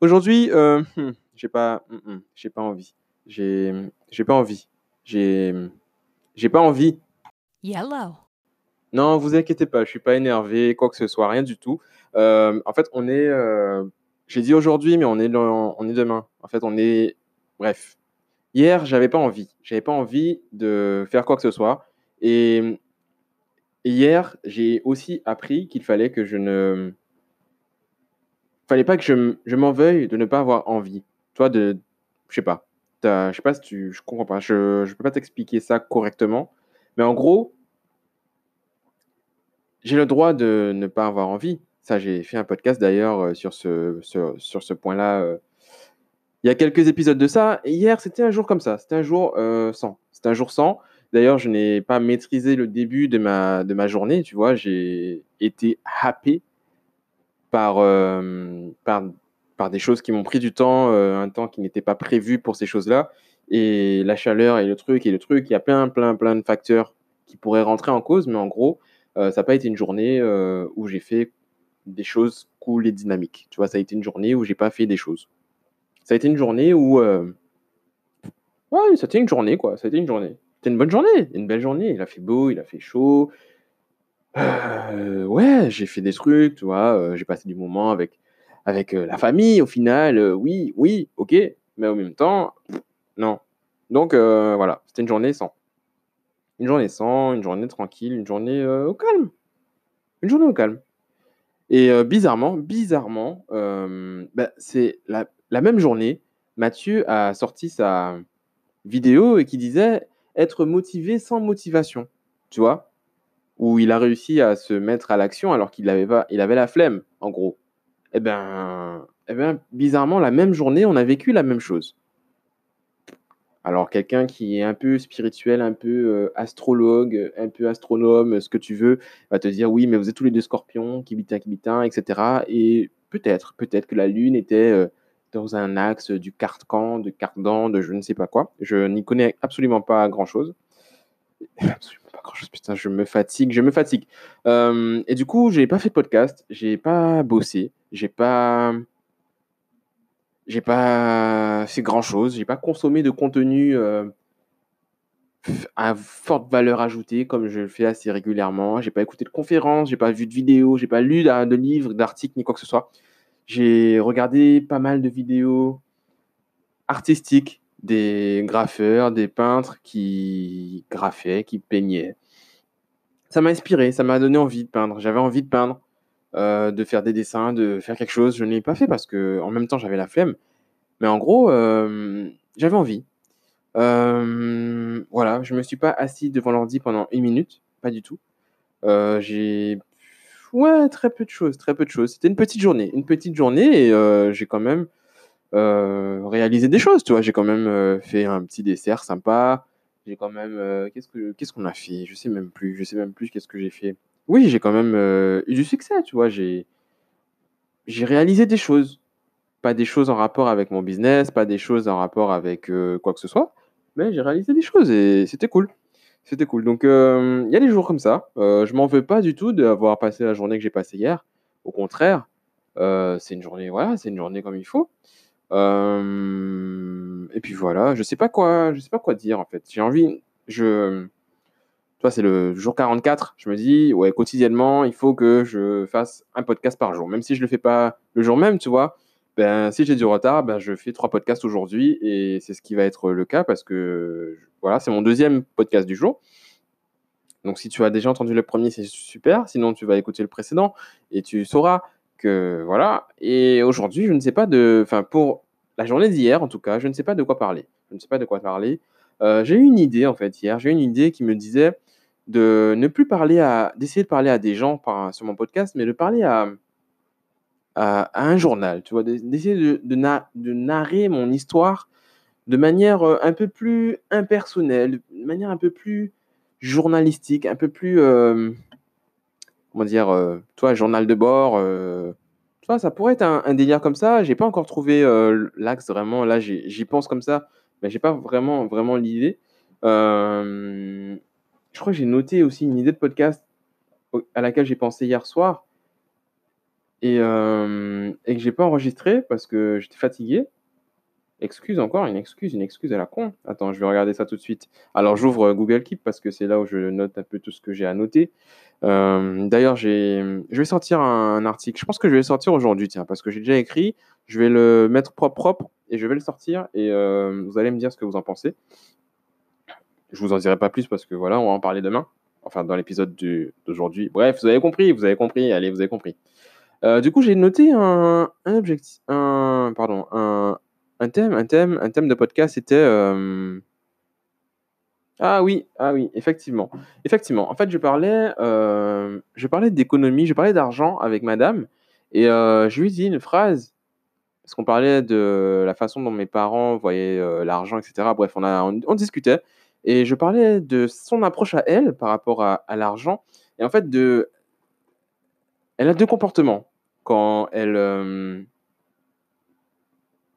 Aujourd'hui, euh, hmm, j'ai pas, hmm, hmm, j'ai pas envie. J'ai, j'ai pas envie. J'ai, j'ai pas envie. Yellow. Non, vous inquiétez pas, je suis pas énervé, quoi que ce soit, rien du tout. Euh, en fait, on est, euh, j'ai dit aujourd'hui, mais on est, dans- on est demain. En fait, on est, bref. Hier, j'avais pas envie. J'avais pas envie de faire quoi que ce soit. Et, et hier, j'ai aussi appris qu'il fallait que je ne, fallait pas que je, je m'en veuille de ne pas avoir envie. Toi, de, je sais pas. Je sais pas si tu, je comprends pas. Je, je peux pas t'expliquer ça correctement. Mais en gros, j'ai le droit de ne pas avoir envie. Ça, j'ai fait un podcast d'ailleurs euh, sur ce, sur, sur ce point-là. euh, il y a quelques épisodes de ça. Hier, c'était un jour comme ça. C'était un jour euh, sans. C'était un jour sans. D'ailleurs, je n'ai pas maîtrisé le début de ma, de ma journée. Tu vois, j'ai été happé par, euh, par, par des choses qui m'ont pris du temps, euh, un temps qui n'était pas prévu pour ces choses-là. Et la chaleur et le truc et le truc, il y a plein, plein, plein de facteurs qui pourraient rentrer en cause. Mais en gros, euh, ça n'a pas été une journée où j'ai fait des choses cool et dynamiques. Tu vois, ça a été une journée où j'ai pas fait des choses. Ça a été une journée où. Ouais, ça a été une journée, quoi. Ça a été une journée. C'était une bonne journée, une belle journée. Il a fait beau, il a fait chaud. Euh, ouais, j'ai fait des trucs, tu vois. euh, j'ai passé du moment avec, avec euh, la famille, au final. oui, oui, ok. Mais en même temps, non. Donc, voilà, c'était une journée sans. Une journée sans, une journée tranquille, une journée au calme. Une journée au calme. Et bizarrement, bizarrement, bah, c'est la même journée, Mathieu a sorti sa vidéo et qui disait être motivé sans motivation, tu vois, où il a réussi à se mettre à l'action alors qu'il avait la flemme, en gros. Eh ben, eh ben, bizarrement, la même journée, on a vécu la même chose. Alors, quelqu'un qui est un peu spirituel, un peu euh, astrologue, un peu astronome, ce que tu veux, va te dire oui, mais vous êtes tous les deux scorpions, kibitin, kibitin, etc. Et peut-être, peut-être que la Lune était euh, dans un axe du carcan, de cardan, de je ne sais pas quoi. Je n'y connais absolument pas grand-chose. Absolument pas grand-chose, putain, je me fatigue, je me fatigue. Euh, et du coup, j'ai pas fait de podcast, j'ai pas bossé, j'ai pas j'ai pas fait grand-chose, j'ai pas consommé de contenu euh, à forte valeur ajoutée comme je le fais assez régulièrement. J'ai pas écouté de conférences, j'ai pas vu de vidéos, j'ai pas lu de livres, d'articles ni quoi que ce soit. J'ai regardé pas mal de vidéos artistiques des graffeurs, des peintres qui graffaient, qui peignaient. Ça m'a inspiré, ça m'a donné envie de peindre. J'avais envie de peindre, euh, de faire des dessins, de faire quelque chose. Je ne l'ai pas fait parce que en même temps j'avais la flemme. Mais en gros, euh, j'avais envie. Euh, voilà, je me suis pas assis devant l'ordi pendant une minute, pas du tout. J'ai ouais très peu de choses, très peu de choses. C'était une petite journée, une petite journée et j'ai quand même euh, réalisé des choses. Tu vois, j'ai quand même euh, fait un petit dessert sympa. J'ai quand même euh, qu'est-ce que qu'est-ce qu'on a fait? Je sais même plus. Je sais même plus qu'est-ce que j'ai fait. Oui, j'ai quand même eu du succès. Tu vois, j'ai réalisé des choses. Pas des choses en rapport avec mon business, pas des choses en rapport avec quoi que ce soit, mais j'ai réalisé des choses et c'était cool. C'était cool. Donc, il y a des jours comme ça. Je m'en veux pas du tout d'avoir passé la journée que j'ai passée hier. Au contraire, c'est une journée, voilà, c'est une journée comme il faut. Euh, et puis voilà, je sais pas quoi, je sais pas quoi dire en fait. J'ai envie, je, toi, c'est le jour 44. Je me dis, ouais, quotidiennement, il faut que je fasse un podcast par jour. Même si je le fais pas le jour même, tu vois, ben, si j'ai du retard, ben, je fais trois podcasts aujourd'hui et c'est ce qui va être le cas parce que, voilà, c'est mon deuxième podcast du jour. Donc, si tu as déjà entendu le premier, c'est super. Sinon, tu vas écouter le précédent et tu sauras voilà. Et aujourd'hui, je ne sais pas de, enfin, pour la journée d'hier, en tout cas, je ne sais pas de quoi parler. Je ne sais pas de quoi parler. Euh, j'ai eu une idée, en fait, hier. J'ai eu une idée qui me disait de ne plus parler à, d'essayer de parler à des gens sur mon podcast, mais de parler à, à, un journal, tu vois, de- d'essayer de, de narrer mon histoire de manière euh, un peu plus impersonnelle, de manière un peu plus journalistique, un peu plus, euh, comment dire, euh, toi, journal de bord, euh, tu vois, ça pourrait être un, délire comme ça. J'ai pas encore trouvé euh, l'axe vraiment. Là, j'y pense comme ça, mais j'ai pas vraiment, vraiment l'idée. Je crois que j'ai noté aussi une idée de podcast à laquelle j'ai pensé hier soir. et, euh, et que j'ai pas enregistré parce que j'étais fatigué. Excuse encore, une excuse, une excuse à la con. Attends, je vais regarder ça tout de suite. Alors j'ouvre euh, Google Keep parce que c'est là où je note un peu tout ce que j'ai à noter. Euh, D'ailleurs, je vais sortir un, article. Je pense que je vais le sortir aujourd'hui, tiens, parce que j'ai déjà écrit. Je vais le mettre propre et je vais le sortir et euh, vous allez me dire ce que vous en pensez. Je vous en dirai pas plus parce que voilà, on va en parler demain. Enfin, dans l'épisode d'aujourd'hui. Bref, vous avez compris, vous avez compris. Allez, vous avez compris. Du coup, j'ai noté un, un objectif, pardon, un, un thème, un thème, un thème de podcast, c'était. Euh, ah oui, ah oui, effectivement. Effectivement. En fait, je parlais, euh, parlais d'économie, je parlais d'argent avec madame, et euh, je lui dis une phrase, parce qu'on parlait de la façon dont mes parents voyaient l'argent, etc. Bref, on, a, on, discutait, et je parlais de son approche à elle par rapport à, à l'argent, et en fait, de. Elle a deux comportements quand elle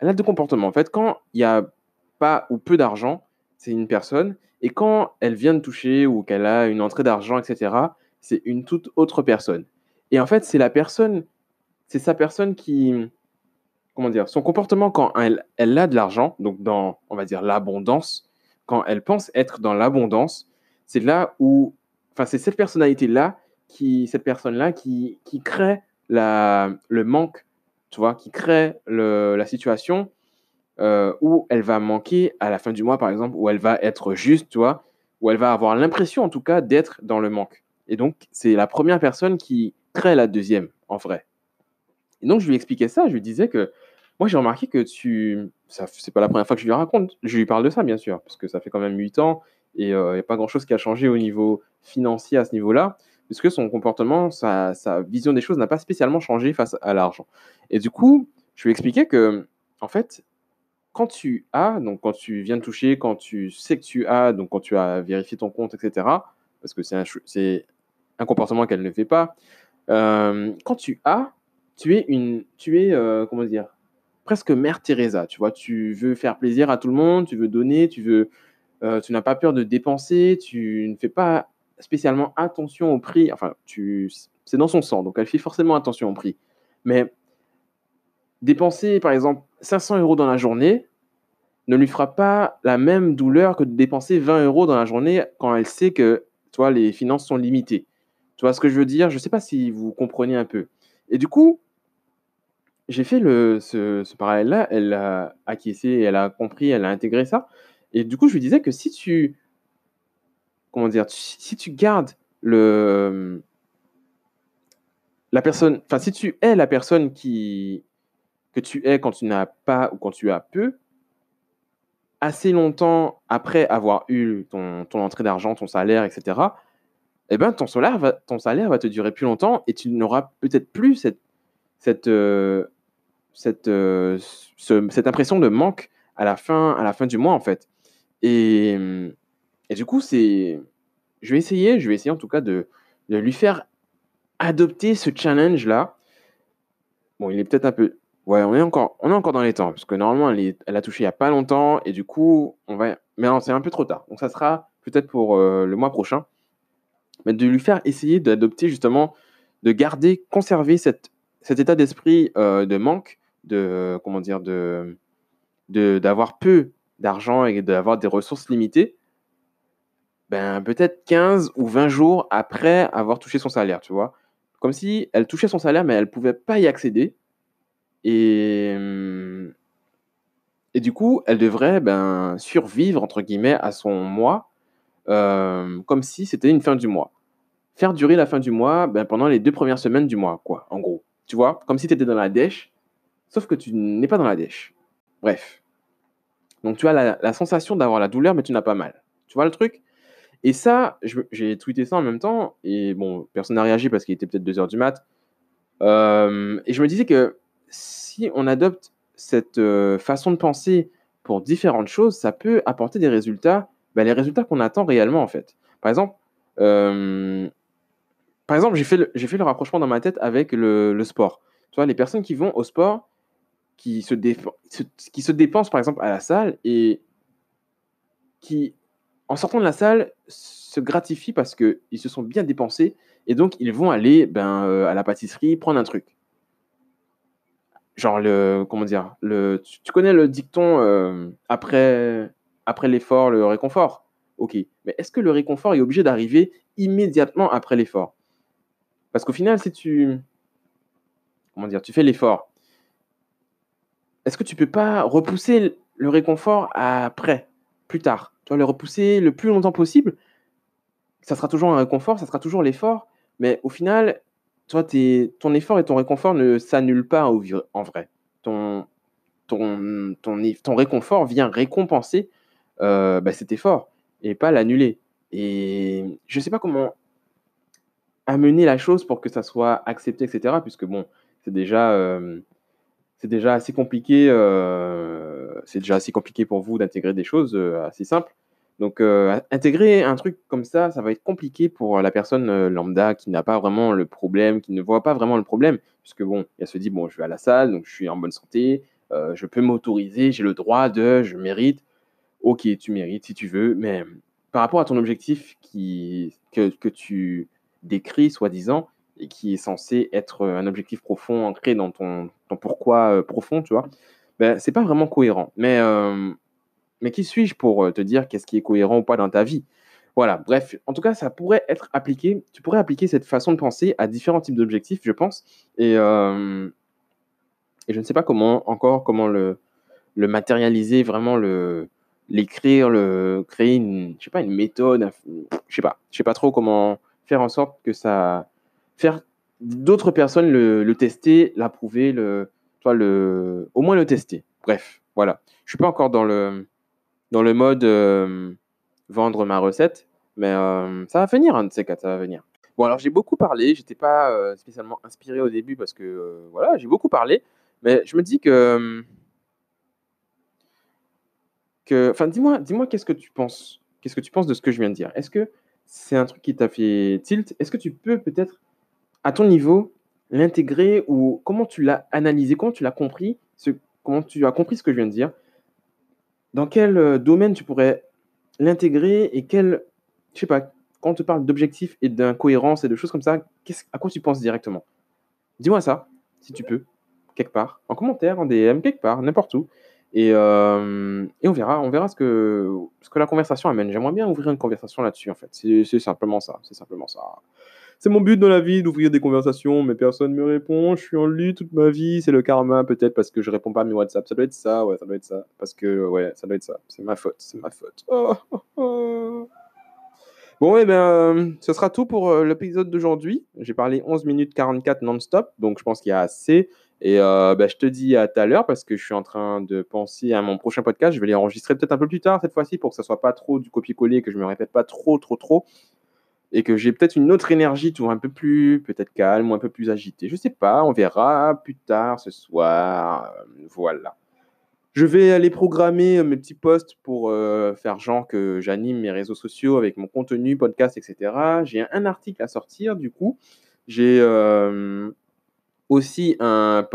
elle a deux comportements. En fait, quand il n'y a pas ou peu d'argent, c'est une personne. Et quand elle vient de toucher ou qu'elle a une entrée d'argent, etc., c'est une toute autre personne. Et en fait, c'est la personne, c'est sa personne qui, comment dire, son comportement quand elle, a de l'argent, donc dans, on va dire, l'abondance, quand elle pense être dans l'abondance, c'est là où, enfin, c'est cette personnalité-là qui, cette personne-là qui, qui crée la, le manque tu vois, qui crée la situation euh, où elle va manquer à la fin du mois, par exemple, où elle va être juste, tu vois, où elle va avoir l'impression, en tout cas, d'être dans le manque. Et donc, c'est la première personne qui crée la deuxième, en vrai. Et donc, je lui expliquais ça, je lui disais que moi, j'ai remarqué que tu. C'est pas la première fois que je lui raconte, je lui parle de ça, bien sûr, parce que ça fait quand même 8 ans et il euh, n'y a pas grand-chose qui a changé au niveau financier à ce niveau-là puisque son comportement, sa, vision des choses n'a pas spécialement changé face à l'argent. Et du coup, je lui expliquais que, en fait, quand tu as, donc quand tu viens de toucher, quand tu sais que tu as, donc quand tu as vérifié ton compte, etc., parce que c'est un, comportement qu'elle ne fait pas, euh, quand tu as, tu es une, tu es, euh, comment dire, presque mère Teresa, tu vois, tu veux faire plaisir à tout le monde, tu veux donner, tu veux, euh, tu n'as pas peur de dépenser, tu ne fais pas spécialement attention au prix. Enfin, c'est dans son sang, donc elle fait forcément attention au prix. Mais dépenser, par exemple, 500 euros dans la journée ne lui fera pas la même douleur que de dépenser 20 euros dans la journée quand elle sait que, toi, les finances sont limitées. Tu vois ce que je veux dire? Je ne sais pas si vous comprenez un peu. Et du coup, j'ai fait le, ce parallèle-là, elle a acquiescé, elle a compris, elle a intégré ça. Et du coup, je lui disais que si tu comment dire, si tu gardes le la personne, enfin si tu es la personne qui que tu es quand tu n'as pas ou quand tu as peu, assez longtemps après avoir eu ton, ton entrée d'argent, ton salaire, etc., eh ben, ton, salaire va, ton salaire va te durer plus longtemps et tu n'auras peut-être plus cette, cette, euh, cette, euh, cette impression de manque à la, fin, à la fin du mois, en fait. Et, et du coup, c'est. Je vais essayer, je vais essayer en tout cas de, de lui faire adopter ce challenge-là. Bon, il est peut-être un peu. Ouais, on est encore, on est encore dans les temps, parce que normalement, elle, elle a touché il n'y a pas longtemps, et du coup, on va. Mais non, c'est un peu trop tard. Donc, ça sera peut-être pour euh, le mois prochain. Mais de lui faire essayer d'adopter justement, de garder, conserver cette, cet état d'esprit euh, de manque, de. Comment dire, de d'avoir peu d'argent et d'avoir des ressources limitées ben, peut-être 15 ou 20 jours après avoir touché son salaire, tu vois. Comme si elle touchait son salaire, mais elle ne pouvait pas y accéder. Et, hum, et du coup, elle devrait ben, survivre, entre guillemets, à son mois, euh, comme si c'était une fin du mois. Faire durer la fin du mois ben, pendant les deux premières semaines du mois, quoi, en gros. Tu vois, comme si tu étais dans la dèche, sauf que tu n'es pas dans la dèche. Bref. Donc tu as la, la sensation d'avoir la douleur, mais tu n'as pas mal. Tu vois le truc? Et ça, j'ai tweeté ça en même temps, et bon, personne n'a réagi parce qu'il était peut-être 2h du mat. Euh, et je me disais que si on adopte cette euh, façon de penser pour différentes choses, ça peut apporter des résultats, bah, les résultats qu'on attend réellement en fait. Par exemple, euh, exemple j'ai fait, le, fait le rapprochement dans ma tête avec le, le, sport. Tu vois, les personnes qui vont au sport, qui se, qui se dépensent par exemple à la salle et qui en sortant de la salle, se gratifient parce qu'ils se sont bien dépensés et donc ils vont aller ben, euh, à la pâtisserie prendre un truc. genre le, comment dire, tu, connais le dicton euh, après, après l'effort, le réconfort? Ok, mais est-ce que le réconfort est obligé d'arriver immédiatement après l'effort? Parce qu'au final, si tu, comment dire, tu fais l'effort, est-ce que tu peux pas repousser le réconfort après, plus tard? Tu vas le repousser le plus longtemps possible. Ça sera toujours un réconfort, ça sera toujours l'effort, mais au final, toi, ton effort et ton réconfort ne s'annulent pas en vrai. Ton, ton, ton, réconfort vient récompenser euh, bah, cet effort et pas l'annuler. Et je ne sais pas comment amener la chose pour que ça soit accepté, etc. Puisque bon, c'est déjà, euh, déjà assez compliqué. Euh, c'est déjà assez compliqué pour vous d'intégrer des choses assez simples. Donc, euh, intégrer un truc comme ça, ça va être compliqué pour la personne euh, lambda qui n'a pas vraiment le problème, qui ne voit pas vraiment le problème, puisque bon, elle se dit bon, je vais à la salle, donc je suis en bonne santé, euh, je peux m'autoriser, j'ai le droit de, je mérite. Ok, tu mérites si tu veux, mais par rapport à ton objectif qui, que, que tu décris, soi-disant, et qui est censé être un objectif profond, ancré dans ton, ton pourquoi profond, tu vois, ben, c'est pas vraiment cohérent. Mais mais qui suis-je pour euh, te dire qu'est-ce qui est cohérent ou pas dans ta vie? Voilà, bref, en tout cas, ça pourrait être appliqué, tu pourrais appliquer cette façon de penser à différents types d'objectifs, je pense. Et, euh, et je ne sais pas comment, encore, comment le, le matérialiser, vraiment le l'écrire, le créer une, je sais pas, une méthode, je sais pas, je sais pas trop comment faire en sorte que ça, faire d'autres personnes le, le tester, l'approuver, le, toi le, au moins le tester. Bref, voilà. Je suis pas encore dans le, dans le mode euh, vendre ma recette, mais euh, ça va venir, un de ces quatre, ça va venir. Bon, alors j'ai beaucoup parlé, j'étais pas euh, spécialement inspiré au début parce que voilà, j'ai beaucoup parlé, mais je me dis que. que enfin, dis-moi, dis-moi qu'est-ce que tu penses Qu'est-ce que tu penses de ce que je viens de dire? Est-ce que c'est un truc qui t'a fait tilt? Est-ce que tu peux peut-être, à ton niveau, l'intégrer ou comment tu l'as analysé Comment tu l'as compris ce, Comment tu as compris ce que je viens de dire? Dans quel euh, domaine tu pourrais l'intégrer et quel, je sais pas, quand on te parle d'objectifs et d'incohérence et de choses comme ça, à quoi tu penses directement? Dis-moi ça, si tu peux, quelque part, en commentaire, en DM, quelque part, n'importe où. Et, euh, et, on verra, on verra ce que, ce que la conversation amène. J'aimerais bien ouvrir une conversation là-dessus, en fait. C'est simplement ça, c'est simplement ça. C'est mon but dans la vie d'ouvrir des conversations, mais personne ne me répond. Je suis en lutte toute ma vie. C'est le karma, peut-être parce que je réponds pas à mes WhatsApp. Ça doit être ça, ouais, ça doit être ça. Parce que, ouais, ça doit être ça. C'est ma faute, c'est ma faute. Oh, oh, oh. Bon, et eh bien, ce sera tout pour euh, l'épisode d'aujourd'hui. J'ai parlé 11 minutes 44 non-stop, donc je pense qu'il y a assez. Et euh, bah, je te dis à tout à l'heure parce que je suis en train de penser à mon prochain podcast. Je vais les enregistrer peut-être un peu plus tard cette fois-ci pour que ça soit pas trop du copier-coller, que je me répète pas trop, trop, trop et que j'ai peut-être une autre énergie, tout un peu plus, peut-être calme ou un peu plus agité. Je sais pas, on verra plus tard ce soir. Euh, voilà. Je vais aller programmer euh, mes petits posts pour euh, faire genre que j'anime mes réseaux sociaux avec mon contenu, podcast, etc. J'ai un article à sortir, du coup. J'ai aussi un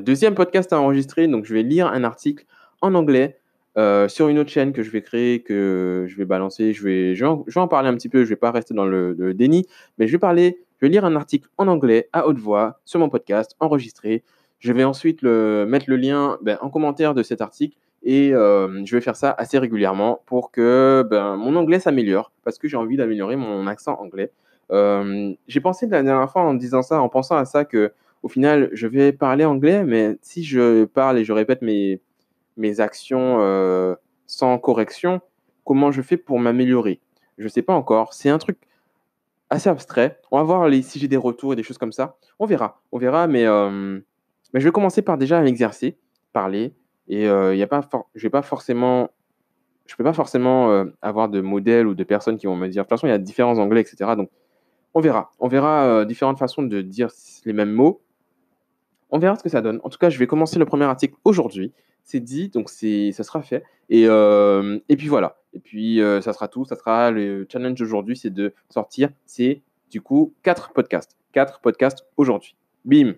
deuxième podcast à enregistrer, donc je vais lire un article en anglais euh, sur une autre chaîne que je vais créer, que je vais balancer, je vais, je vais, en, parler un petit peu, je vais pas rester dans le, déni, mais je vais parler, je vais lire un article en anglais à haute voix sur mon podcast, enregistré. Je vais ensuite le, mettre le lien ben, en commentaire de cet article et euh, je vais faire ça assez régulièrement pour que ben, mon anglais s'améliore parce que j'ai envie d'améliorer mon accent anglais. Euh, j'ai pensé la dernière fois en disant ça, en pensant à ça, que au final, je vais parler anglais, mais si je parle et je répète mes, mes actions euh, sans correction, comment je fais pour m'améliorer? Je ne sais pas encore. C'est un truc assez abstrait. On va voir si j'ai des retours et des choses comme ça. On verra. On verra, mais, euh, je vais commencer par déjà m'exercer, parler. Et euh, y a pas je vais pas forcément. Je peux pas forcément avoir de modèles ou de personnes qui vont me dire. De toute façon, il y a différents anglais, etc. Donc, on verra. On verra différentes façons de dire les mêmes mots. On verra ce que ça donne. En tout cas, je vais commencer le premier article aujourd'hui c'est dit, donc ça sera fait. Et, euh, et puis voilà. Et puis euh, ça sera tout. Ça sera le challenge aujourd'hui, c'est de sortir, c'est du coup quatre podcasts. Quatre podcasts aujourd'hui. Bim.